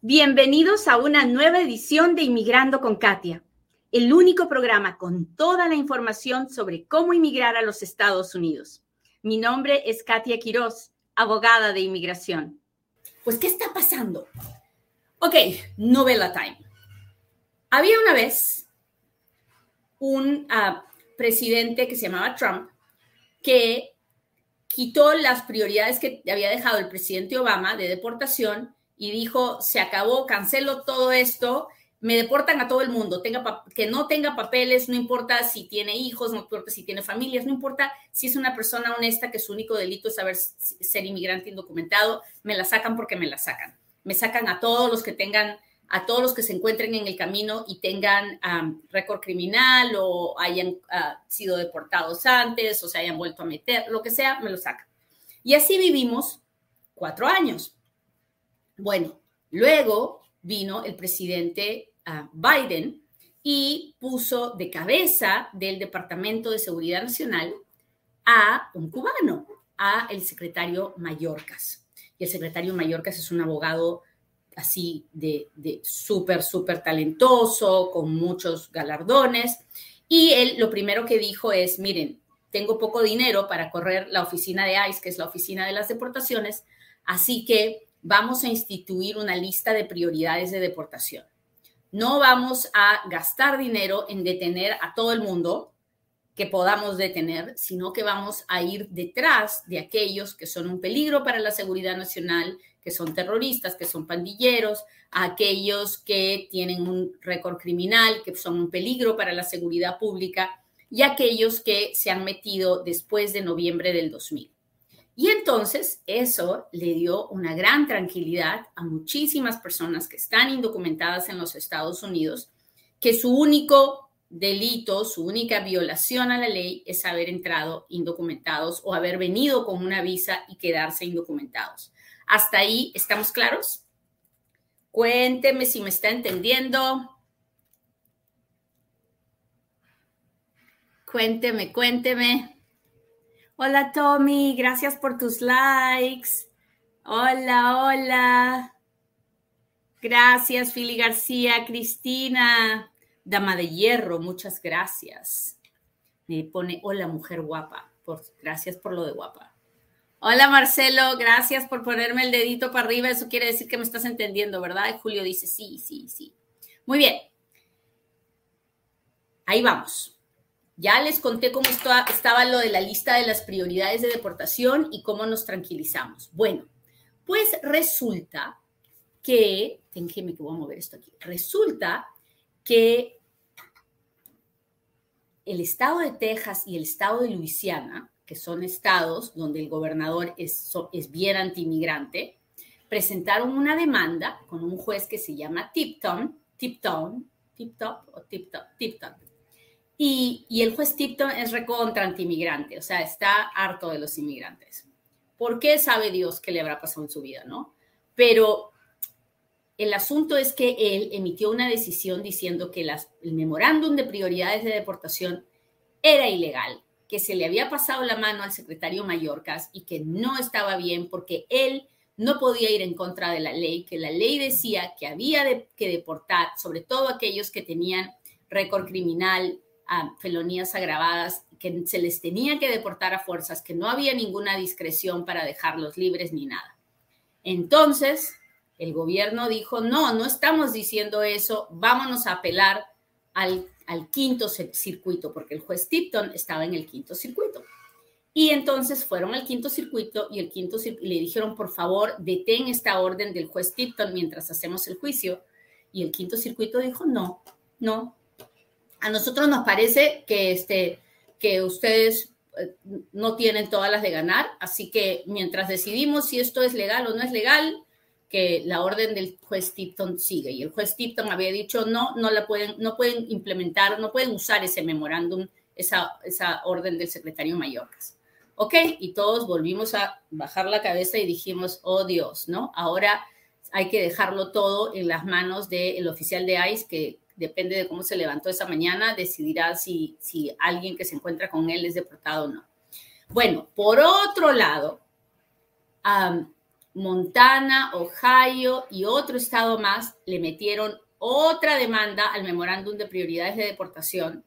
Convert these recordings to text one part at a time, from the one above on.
Bienvenidos a una nueva edición de Inmigrando con Katia, el único programa con toda la información sobre cómo inmigrar a los Estados Unidos. Mi nombre es Katia Quiroz, abogada de inmigración. Pues, ¿qué está pasando? Ok, novela time. Había una vez un uh, presidente que se llamaba Trump que quitó las prioridades que había dejado el presidente Obama de deportación y dijo, se acabó, cancelo todo esto, me deportan a todo el mundo, tenga que no tenga papeles, no importa si tiene hijos, no importa si tiene familias, no importa si es una persona honesta que su único delito es saber ser inmigrante indocumentado, me la sacan porque me la sacan. Me sacan a todos los que tengan, a todos los que se encuentren en el camino y tengan récord criminal o hayan ah, sido deportados antes o se hayan vuelto a meter, lo que sea, me lo sacan. Y así vivimos cuatro años. Bueno, luego vino el presidente ah, Biden y puso de cabeza del Departamento de Seguridad Nacional a un cubano, a el secretario Mayorkas. Y el secretario Mayorkas es un abogado así de, de súper, súper talentoso, con muchos galardones. Y él lo primero que dijo es, miren, tengo poco dinero para correr la oficina de ICE, que es la oficina de las deportaciones, así que vamos a instituir una lista de prioridades de deportación. No vamos a gastar dinero en detener a todo el mundo que podamos detener, sino que vamos a ir detrás de aquellos que son un peligro para la seguridad nacional, que son terroristas, que son pandilleros, aquellos que tienen un récord criminal, que son un peligro para la seguridad pública, y aquellos que se han metido después de noviembre del 2000. Y entonces eso le dio una gran tranquilidad a muchísimas personas que están indocumentadas en los Estados Unidos, que su único delito, su única violación a la ley es haber entrado indocumentados o haber venido con una visa y quedarse indocumentados. ¿Hasta ahí estamos claros? Cuénteme si me está entendiendo. Cuénteme, cuénteme. Hola Tommy, gracias por tus likes. Hola, hola. Gracias, Fili García, Cristina, Dama de Hierro, muchas gracias. Me pone, hola, mujer guapa. Por, gracias por lo de guapa. Hola, Marcelo, gracias por ponerme el dedito para arriba. Eso quiere decir que me estás entendiendo, ¿verdad? Y Julio dice, sí, sí, sí. Muy bien. Ahí vamos. Ya les conté cómo estaba lo de la lista de las prioridades de deportación y cómo nos tranquilizamos. Bueno, pues resulta que, déjenme que voy a mover esto aquí, resulta que el estado de Texas y el estado de Luisiana, que son estados donde el gobernador es, es bien antimigrante, presentaron una demanda con un juez que se llama Tipton, Tipton, Tiptop o Tipton, Tipton, y, el juez Tipton es recontra antimigrante, o sea, está harto de los inmigrantes. ¿Por qué sabe Dios qué le habrá pasado en su vida, no? Pero el asunto es que él emitió una decisión diciendo que el memorándum de prioridades de deportación era ilegal, que se le había pasado la mano al secretario Mallorcas y que no estaba bien porque él no podía ir en contra de la ley, que la ley decía que había que deportar, sobre todo aquellos que tenían récord criminal a felonías agravadas, que se les tenía que deportar a fuerzas, que no había ninguna discreción para dejarlos libres ni nada. Entonces, el gobierno dijo, no, no estamos diciendo eso, vámonos a apelar al, al quinto circuito, porque el juez Tipton estaba en el quinto circuito. Y entonces fueron al quinto circuito y el quinto y le dijeron, por favor, detén esta orden del juez Tipton mientras hacemos el juicio. Y el quinto circuito dijo, no, no, a nosotros nos parece que, este, que ustedes eh, no tienen todas las de ganar, así que mientras decidimos si esto es legal o no es legal, que la orden del juez Tipton sigue. Y el juez Tipton había dicho, no, no la pueden, no pueden implementar, no pueden usar ese memorándum, esa, esa orden del secretario Mayorkas. Ok, y todos volvimos a bajar la cabeza y dijimos, oh Dios, ¿no? Ahora hay que dejarlo todo en las manos del oficial de ICE que depende de cómo se levantó esa mañana, decidirá si, si alguien que se encuentra con él es deportado o no. Bueno, por otro lado, Montana, Ohio y otro estado más le metieron otra demanda al memorándum de prioridades de deportación,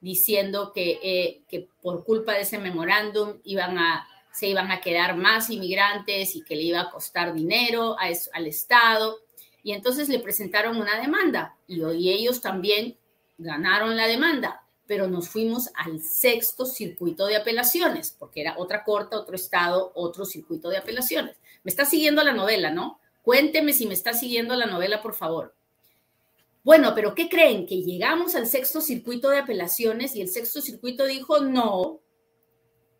diciendo que, eh, que por culpa de ese memorándum iban a, se iban a quedar más inmigrantes y que le iba a costar dinero al Estado. Y entonces le presentaron una demanda y hoy ellos también ganaron la demanda, pero nos fuimos al sexto circuito de apelaciones, porque era otra corte, otro estado, otro circuito de apelaciones. Me está siguiendo la novela, ¿no? Cuénteme si me está siguiendo la novela, por favor. Bueno, pero ¿qué creen? Que llegamos al sexto circuito de apelaciones y el sexto circuito dijo, no,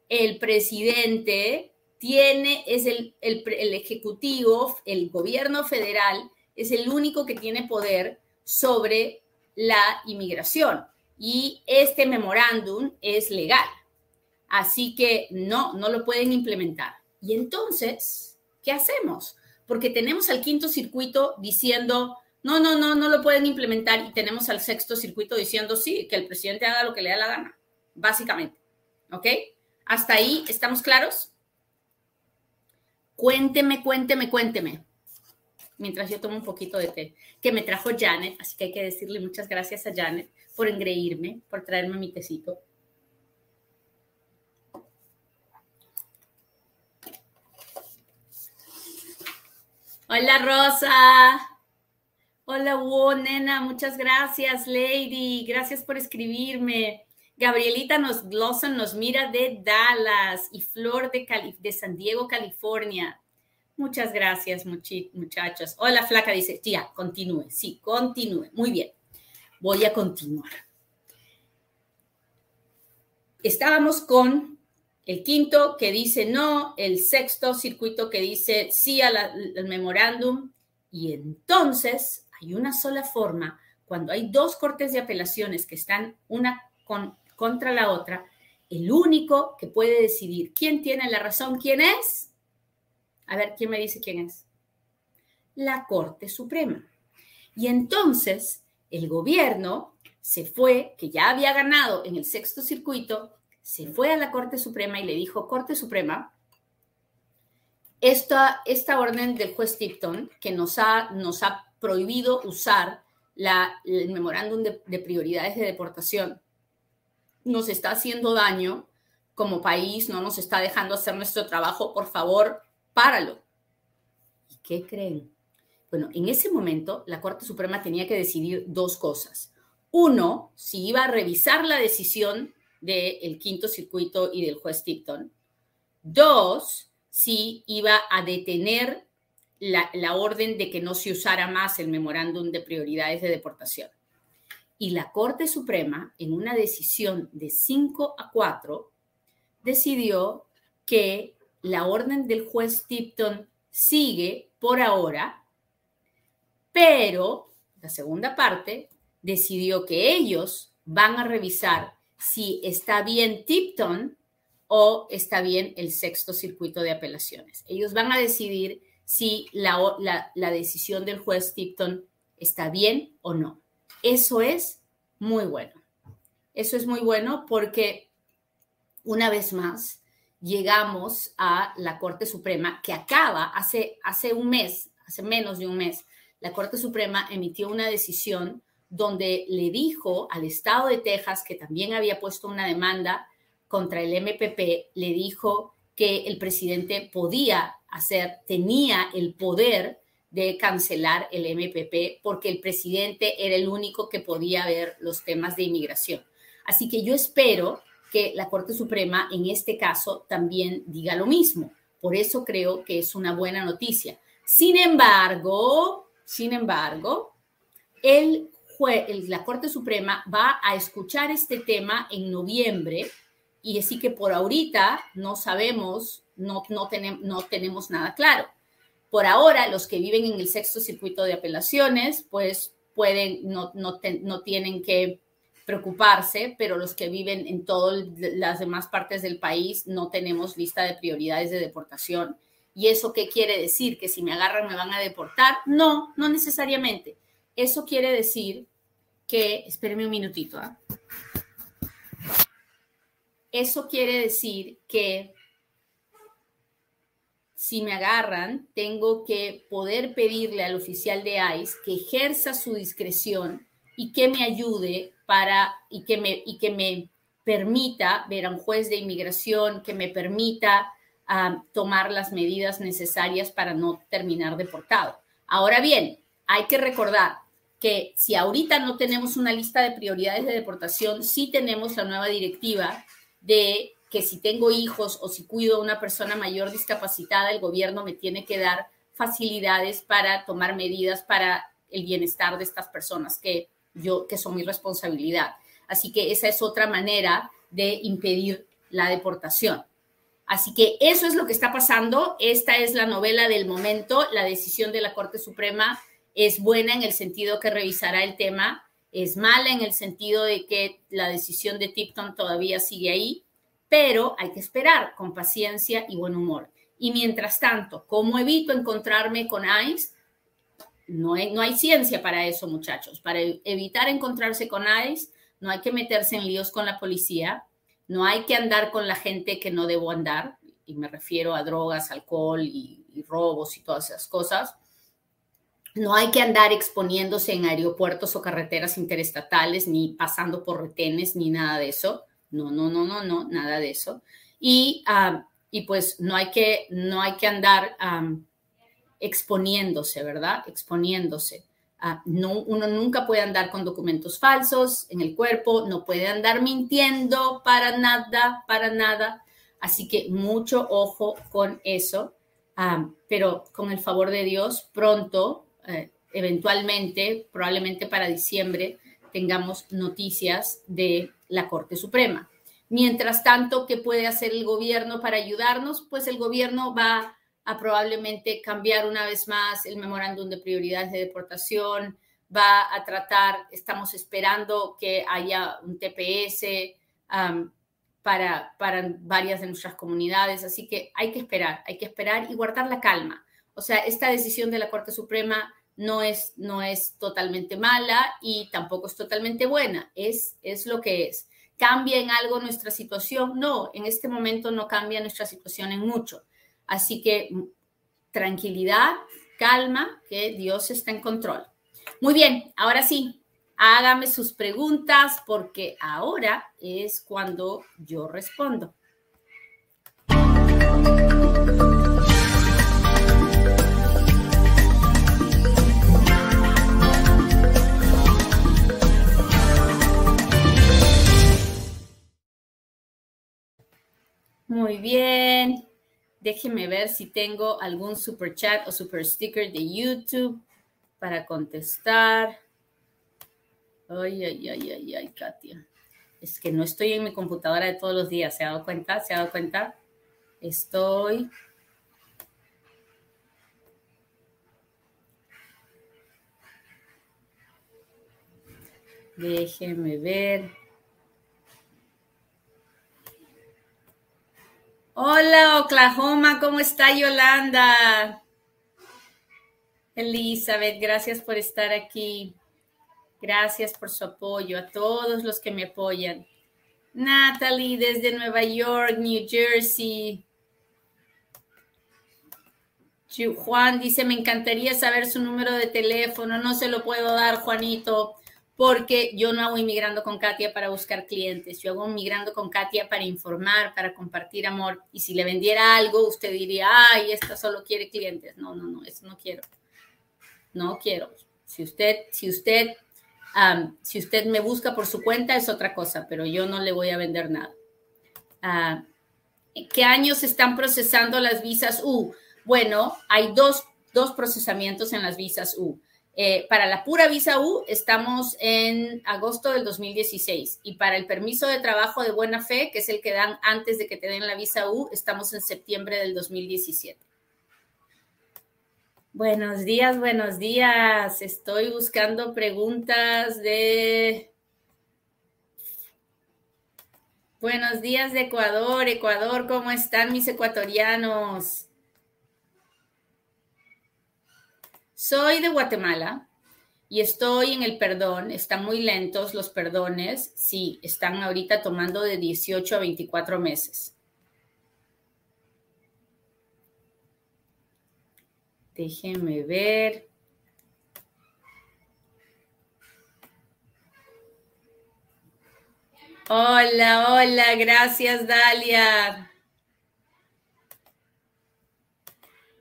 el presidente tiene, es el, el, el ejecutivo, el gobierno federal, es el único que tiene poder sobre la inmigración y este memorándum es legal. Así que no, no lo pueden implementar. Y entonces, ¿qué hacemos? Porque tenemos al quinto circuito diciendo, no, no, no, no lo pueden implementar y tenemos al sexto circuito diciendo, sí, que el presidente haga lo que le da la gana, básicamente. ¿Ok? ¿Hasta ahí estamos claros? Cuénteme, cuénteme, cuénteme mientras yo tomo un poquito de té, que me trajo Janet, así que hay que decirle muchas gracias a Janet por engreírme, por traerme mi tecito. Hola Rosa. Hola Wo, nena, muchas gracias, Lady. Gracias por escribirme. Gabrielita nos Glosson nos mira de Dallas y Flor de, de San Diego, California. Muchas gracias, muchachos. Hola, flaca, dice, tía, continúe. Sí, continúe. Muy bien. Voy a continuar. Estábamos con el quinto que dice no, el sexto circuito que dice sí al memorándum. Y entonces hay una sola forma, cuando hay dos cortes de apelaciones que están una contra la otra, el único que puede decidir quién tiene la razón, quién es, a ver, ¿quién me dice quién es? La Corte Suprema. Y entonces el gobierno se fue, que ya había ganado en el sexto circuito, se fue a la Corte Suprema y le dijo, Corte Suprema, esta, esta orden del juez Tipton que nos ha, nos ha prohibido usar la, el memorándum de, de prioridades de deportación, nos está haciendo daño como país, no nos está dejando hacer nuestro trabajo, por favor, páralo. ¿Y qué creen? Bueno, en ese momento la Corte Suprema tenía que decidir dos cosas. Uno, si iba a revisar la decisión del quinto circuito y del juez Tipton. Dos, si iba a detener la, la, orden de que no se usara más el memorándum de prioridades de deportación. Y la Corte Suprema, en una decisión de 5 a 4, decidió que la orden del juez Tipton sigue por ahora, pero la segunda parte decidió que ellos van a revisar si está bien Tipton o está bien el sexto circuito de apelaciones. Ellos van a decidir si la, decisión del juez Tipton está bien o no. Eso es muy bueno. Eso es muy bueno porque, una vez más, llegamos a la Corte Suprema, que acaba hace, hace un mes, hace menos de un mes, la Corte Suprema emitió una decisión donde le dijo al Estado de Texas, que también había puesto una demanda contra el MPP, le dijo que el presidente podía hacer, tenía el poder de cancelar el MPP porque el presidente era el único que podía ver los temas de inmigración. Así que yo espero que la Corte Suprema en este caso también diga lo mismo. Por eso creo que es una buena noticia. Sin embargo, sin embargo, el la Corte Suprema va a escuchar este tema en noviembre y así que por ahorita no sabemos, no, no, no tenemos nada claro. Por ahora, los que viven en el sexto circuito de apelaciones, pues pueden, no, no, no tienen que preocuparse, pero los que viven en todas las demás partes del país no tenemos lista de prioridades de deportación. ¿Y eso qué quiere decir? ¿Que si me agarran me van a deportar? No, no necesariamente. Eso quiere decir que, espérenme un minutito, ¿ah? eso quiere decir que si me agarran, tengo que poder pedirle al oficial de ICE que ejerza su discreción y que me ayude para y que me, y que me permita ver a un juez de inmigración, que me permita tomar las medidas necesarias para no terminar deportado. Ahora bien, hay que recordar que si ahorita no tenemos una lista de prioridades de deportación, sí tenemos la nueva directiva de que si tengo hijos o si cuido a una persona mayor discapacitada, el gobierno me tiene que dar facilidades para tomar medidas para el bienestar de estas personas que yo que son mi responsabilidad. Así que esa es otra manera de impedir la deportación. Así que eso es lo que está pasando. Esta es la novela del momento. La decisión de la Corte Suprema es buena en el sentido que revisará el tema, es mala en el sentido de que la decisión de Tipton todavía sigue ahí pero hay que esperar con paciencia y buen humor. Y mientras tanto, ¿cómo evito encontrarme con ICE? No hay, no hay ciencia para eso, muchachos. Para evitar encontrarse con ICE, no hay que meterse en líos con la policía, no hay que andar con la gente que no debo andar, y me refiero a drogas, alcohol y, y robos y todas esas cosas. No hay que andar exponiéndose en aeropuertos o carreteras interestatales, ni pasando por retenes, ni nada de eso. No, no, no, no, no, nada de eso. Y, ah, y pues no hay que, no hay que andar exponiéndose, ¿verdad? Exponiéndose. Ah, no, uno nunca puede andar con documentos falsos en el cuerpo, no puede andar mintiendo para nada, para nada. Así que mucho ojo con eso. pero con el favor de Dios, pronto, eh, eventualmente, probablemente para diciembre, tengamos noticias de la Corte Suprema. Mientras tanto, ¿qué puede hacer el gobierno para ayudarnos? Pues el gobierno va a probablemente cambiar una vez más el memorándum de prioridades de deportación, va a tratar, estamos esperando que haya un TPS para, para varias de nuestras comunidades, así que hay que esperar, hay que esperar y guardar la calma. O sea, esta decisión de la Corte Suprema no es, no es totalmente mala y tampoco es totalmente buena, es, es lo que es. ¿Cambia en algo nuestra situación? No, en este momento no cambia nuestra situación en mucho. Así que mm, tranquilidad, calma, que Dios está en control. Muy bien, ahora sí, hágame sus preguntas porque ahora es cuando yo respondo. Muy bien. Déjeme ver si tengo algún super chat o super sticker de YouTube para contestar. Ay, ay, ay, ay, ay, Katia. Es que no estoy en mi computadora de todos los días. ¿Se ha dado cuenta? ¿Se ha dado cuenta? Estoy. Déjeme ver. Hola, Oklahoma, ¿cómo está Yolanda? Elizabeth, gracias por estar aquí. Gracias por su apoyo, a todos los que me apoyan. Natalie desde Nueva York, New Jersey. Juan dice, me encantaría saber su número de teléfono. No se lo puedo dar, Juanito porque yo no hago inmigrando con Katia para buscar clientes, yo hago inmigrando con Katia para informar, para compartir amor. Y si le vendiera algo, usted diría, ay, esta solo quiere clientes. No, no, no, eso no quiero. No quiero. Si usted, si usted, si usted me busca por su cuenta es otra cosa, pero yo no le voy a vender nada. Ah, ¿Qué años están procesando las visas U? Bueno, hay dos, dos procesamientos en las visas U. Eh, para la pura visa U estamos en agosto del 2016 y para el permiso de trabajo de buena fe, que es el que dan antes de que te den la visa U, estamos en septiembre del 2017. Buenos días, buenos días. Estoy buscando preguntas de... Buenos días de Ecuador. Ecuador, ¿cómo están mis ecuatorianos? Soy de Guatemala y estoy en el perdón. Están muy lentos los perdones. Sí, están ahorita tomando de 18 a 24 meses. Déjenme ver. Hola, hola, gracias Dalia.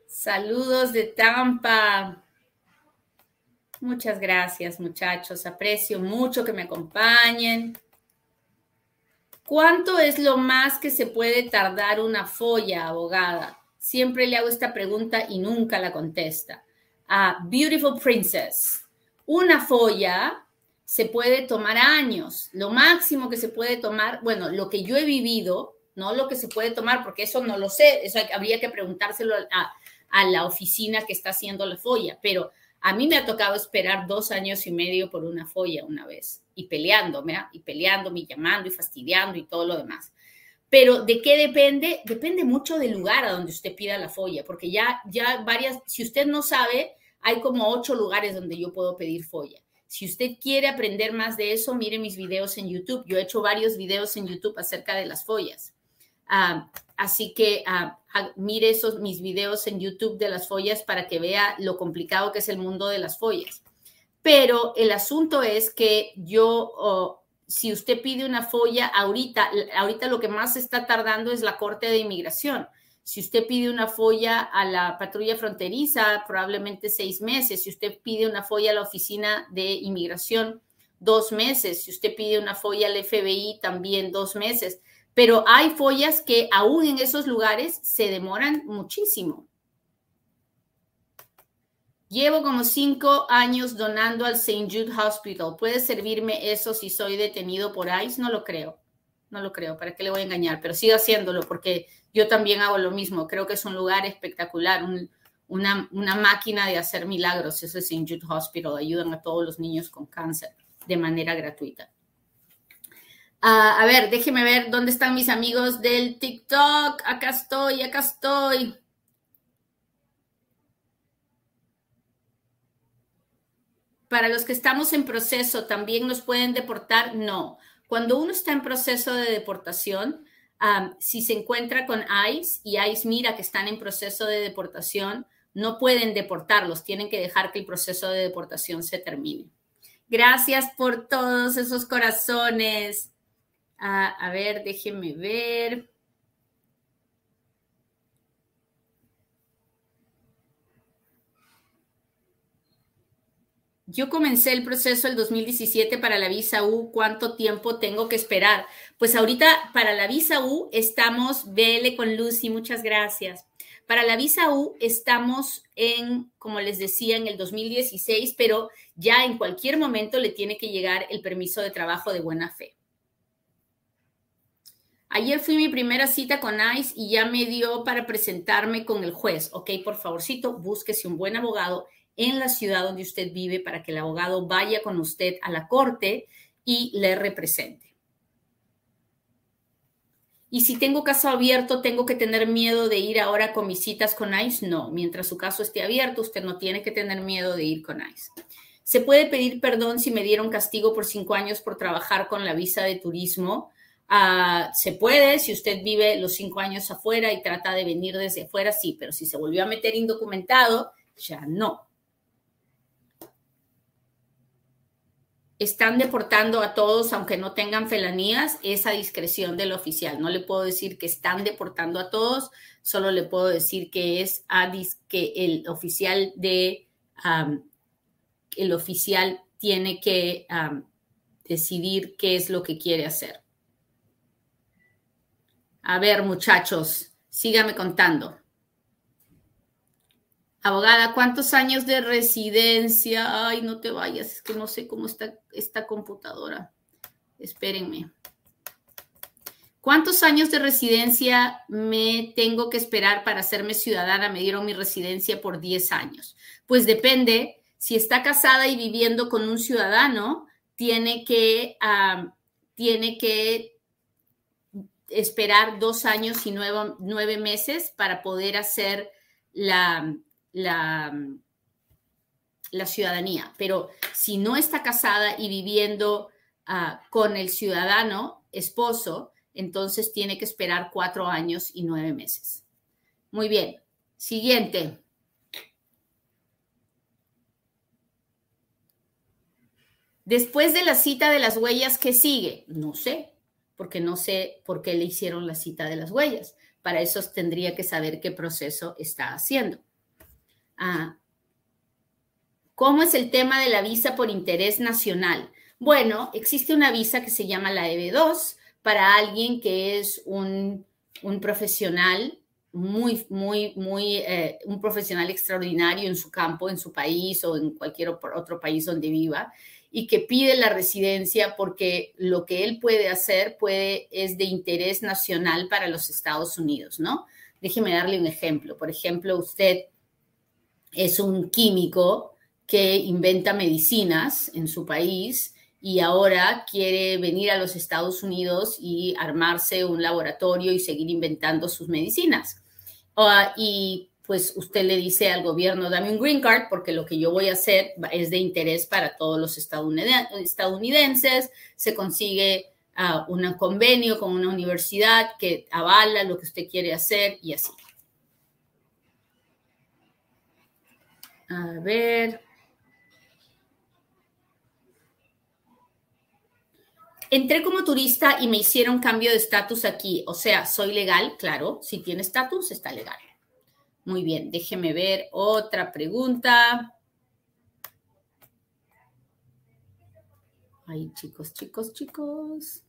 Saludos de Tampa. Muchas gracias muchachos, aprecio mucho que me acompañen. ¿Cuánto es lo más que se puede tardar una folla, abogada? Siempre le hago esta pregunta y nunca la contesta. A Beautiful Princess, una folla se puede tomar años. Lo máximo que se puede tomar, bueno, lo que yo he vivido, no lo que se puede tomar, porque eso no lo sé, eso habría que preguntárselo a, a la oficina que está haciendo la folla, pero a mí me ha tocado esperar dos años y medio por una folla una vez y peleándome, ¿ah? y peleándome, y llamando y fastidiando y todo lo demás. Pero ¿de qué depende? Depende mucho del lugar a donde usted pida la folla, porque ya, ya varias, si usted no sabe, hay como ocho lugares donde yo puedo pedir folla. Si usted quiere aprender más de eso, mire mis videos en YouTube. Yo he hecho varios videos en YouTube acerca de las follas. Ah, así que ah, ah, mire esos mis videos en YouTube de las follas para que vea lo complicado que es el mundo de las follas. Pero el asunto es que yo, si usted pide una folla ahorita, ahorita lo que más está tardando es la Corte de Inmigración. Si usted pide una folla a la patrulla fronteriza, probablemente seis meses. Si usted pide una folla a la oficina de inmigración, dos meses. Si usted pide una folla al FBI, también dos meses. Pero hay follas que aún en esos lugares se demoran muchísimo. Llevo como cinco años donando al St. Jude Hospital. ¿Puede servirme eso si soy detenido por ICE? No lo creo. No lo creo. ¿Para qué le voy a engañar? Pero sigo haciéndolo porque yo también hago lo mismo. Creo que es un lugar espectacular, una, máquina de hacer milagros. Es St. Jude Hospital. Ayudan a todos los niños con cáncer de manera gratuita. Ah, a ver, déjeme ver dónde están mis amigos del TikTok. Acá estoy, acá estoy. Para los que estamos en proceso, ¿también nos pueden deportar? No. Cuando uno está en proceso de deportación, si se encuentra con ICE y ICE mira que están en proceso de deportación, no pueden deportarlos, tienen que dejar que el proceso de deportación se termine. Gracias por todos esos corazones. Ah, a ver, déjenme ver. Yo comencé el proceso el 2017 para la visa U. ¿Cuánto tiempo tengo que esperar? Pues ahorita para la visa U estamos, vele con Lucy, muchas gracias. Para la visa U estamos en, como les decía, en el 2016, pero ya en cualquier momento le tiene que llegar el permiso de trabajo de buena fe. Ayer fui mi primera cita con ICE y ya me dio para presentarme con el juez. Ok, por favorcito, búsquese un buen abogado en la ciudad donde usted vive para que el abogado vaya con usted a la corte y le represente. Y si tengo caso abierto, ¿tengo que tener miedo de ir ahora con mis citas con ICE? No, mientras su caso esté abierto, usted no tiene que tener miedo de ir con ICE. ¿Se puede pedir perdón si me dieron castigo por cinco años por trabajar con la visa de turismo? Ah, se puede, si usted vive los cinco años afuera y trata de venir desde afuera, sí, pero si se volvió a meter indocumentado, ya no. están deportando a todos, aunque no tengan felanías, esa discreción del oficial. No le puedo decir que están deportando a todos, solo le puedo decir que es que el oficial de el oficial tiene que decidir qué es lo que quiere hacer. A ver, muchachos, sígame contando. Abogada, ¿cuántos años de residencia? Ay, no te vayas, es que no sé cómo está esta computadora. Espérenme. ¿Cuántos años de residencia me tengo que esperar para hacerme ciudadana? Me dieron mi residencia por 10 años. Pues depende, si está casada y viviendo con un ciudadano, tiene que, tiene que esperar dos años y nueve meses para poder hacer la, la, ciudadanía. Pero si no está casada y viviendo ah, con el ciudadano, esposo, entonces tiene que esperar cuatro años y nueve meses. Muy bien. Siguiente. Después de la cita de las huellas, ¿qué sigue? No sé, porque no sé por qué le hicieron la cita de las huellas. Para eso tendría que saber qué proceso está haciendo. Ah, ¿Cómo es el tema de la visa por interés nacional? Bueno, existe una visa que se llama la EB2 para alguien que es un, profesional muy, muy, muy, eh, un profesional extraordinario en su campo, en su país o en cualquier otro país donde viva y que pide la residencia porque lo que él puede hacer es de interés nacional para los Estados Unidos, ¿no? Déjeme darle un ejemplo. Por ejemplo, usted es un químico que inventa medicinas en su país y ahora quiere venir a los Estados Unidos y armarse un laboratorio y seguir inventando sus medicinas. Ah, y pues usted le dice al gobierno, dame un green card porque lo que yo voy a hacer es de interés para todos los estadounidenses, se consigue uh, un convenio con una universidad que avala lo que usted quiere hacer y así. A ver. Entré como turista y me hicieron cambio de estatus aquí. O sea, soy legal, claro. Si tiene estatus, está legal. Muy bien, déjeme ver otra pregunta. Ay, chicos, chicos, chicos.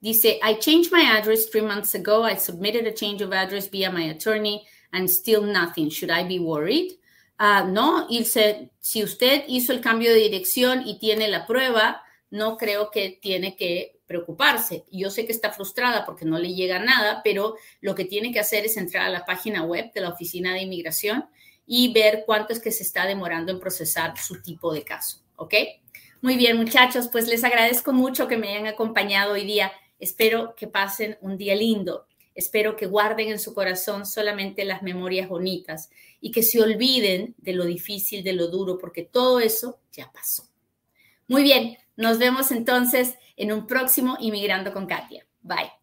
Dice, I changed my address three months ago. I submitted a change of address via my attorney and still nothing. Should I be worried? Uh, no, Ilse, si usted hizo el cambio de dirección y tiene la prueba, no creo que tiene que preocuparse. Yo sé que está frustrada porque no le llega nada, pero lo que tiene que hacer es entrar a la página web de la Oficina de Inmigración y ver cuánto es que se está demorando en procesar su tipo de caso. ¿Ok? Muy bien, muchachos, pues les agradezco mucho que me hayan acompañado hoy día. Espero que pasen un día lindo. Espero que guarden en su corazón solamente las memorias bonitas y que se olviden de lo difícil, de lo duro, porque todo eso ya pasó. Muy bien, nos vemos entonces en un próximo Inmigrando con Katia. Bye.